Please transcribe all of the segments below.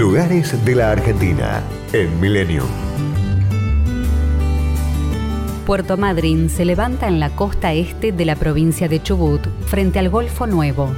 Lugares de la Argentina en Millennium. Puerto Madryn se levanta en la costa este de la provincia de Chubut, frente al Golfo Nuevo.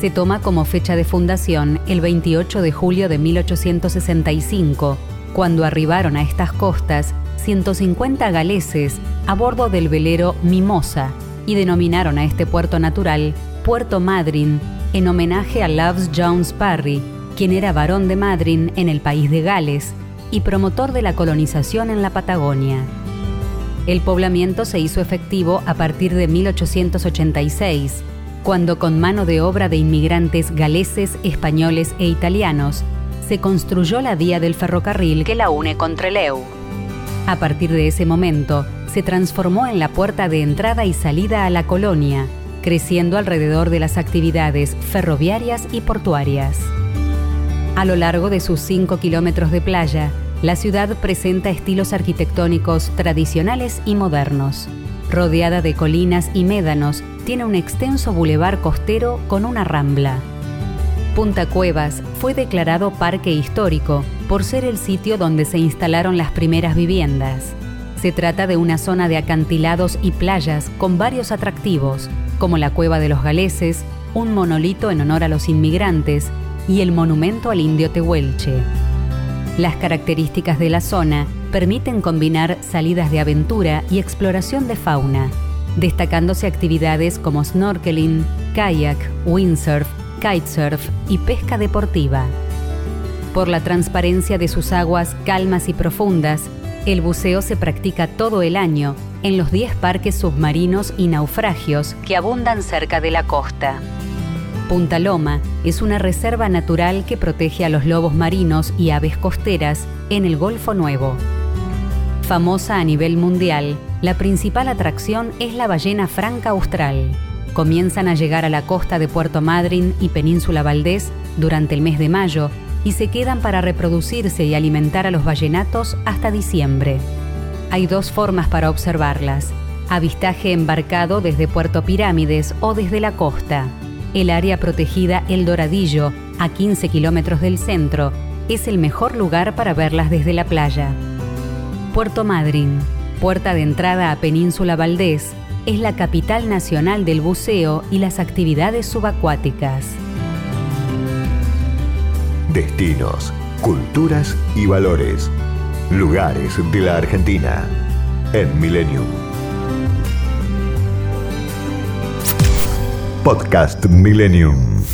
Se toma como fecha de fundación el 28 de julio de 1865, cuando arribaron a estas costas 150 galeses a bordo del velero Mimosa y denominaron a este puerto natural Puerto Madryn en homenaje a Loves Jones Parry, quien era varón de Madryn en el país de Gales y promotor de la colonización en la Patagonia. El poblamiento se hizo efectivo a partir de 1886, cuando con mano de obra de inmigrantes galeses, españoles e italianos, se construyó la vía del ferrocarril que la une con Trelew. A partir de ese momento, se transformó en la puerta de entrada y salida a la colonia, creciendo alrededor de las actividades ferroviarias y portuarias. A lo largo de sus 5 kilómetros de playa, la ciudad presenta estilos arquitectónicos tradicionales y modernos. Rodeada de colinas y médanos, tiene un extenso bulevar costero con una rambla. Punta Cuevas fue declarado parque histórico por ser el sitio donde se instalaron las primeras viviendas. Se trata de una zona de acantilados y playas con varios atractivos, como la Cueva de los Galeses, un monolito en honor a los inmigrantes y el monumento al indio Tehuelche. Las características de la zona permiten combinar salidas de aventura y exploración de fauna, destacándose actividades como snorkeling, kayak, windsurf, kitesurf y pesca deportiva. Por la transparencia de sus aguas calmas y profundas, el buceo se practica todo el año en los 10 parques submarinos y naufragios que abundan cerca de la costa. Punta Loma es una reserva natural que protege a los lobos marinos y aves costeras en el Golfo Nuevo. Famosa a nivel mundial, la principal atracción es la ballena franca austral. Comienzan a llegar a la costa de Puerto Madryn y Península Valdés durante el mes de mayo y se quedan para reproducirse y alimentar a los ballenatos hasta diciembre. Hay dos formas para observarlas, avistaje embarcado desde Puerto Pirámides o desde la costa. El área protegida El Doradillo, a 15 kilómetros del centro, es el mejor lugar para verlas desde la playa. Puerto Madryn, puerta de entrada a Península Valdés, es la capital nacional del buceo y las actividades subacuáticas. Destinos, culturas y valores. Lugares de la Argentina en Millennium. Podcast Millennium.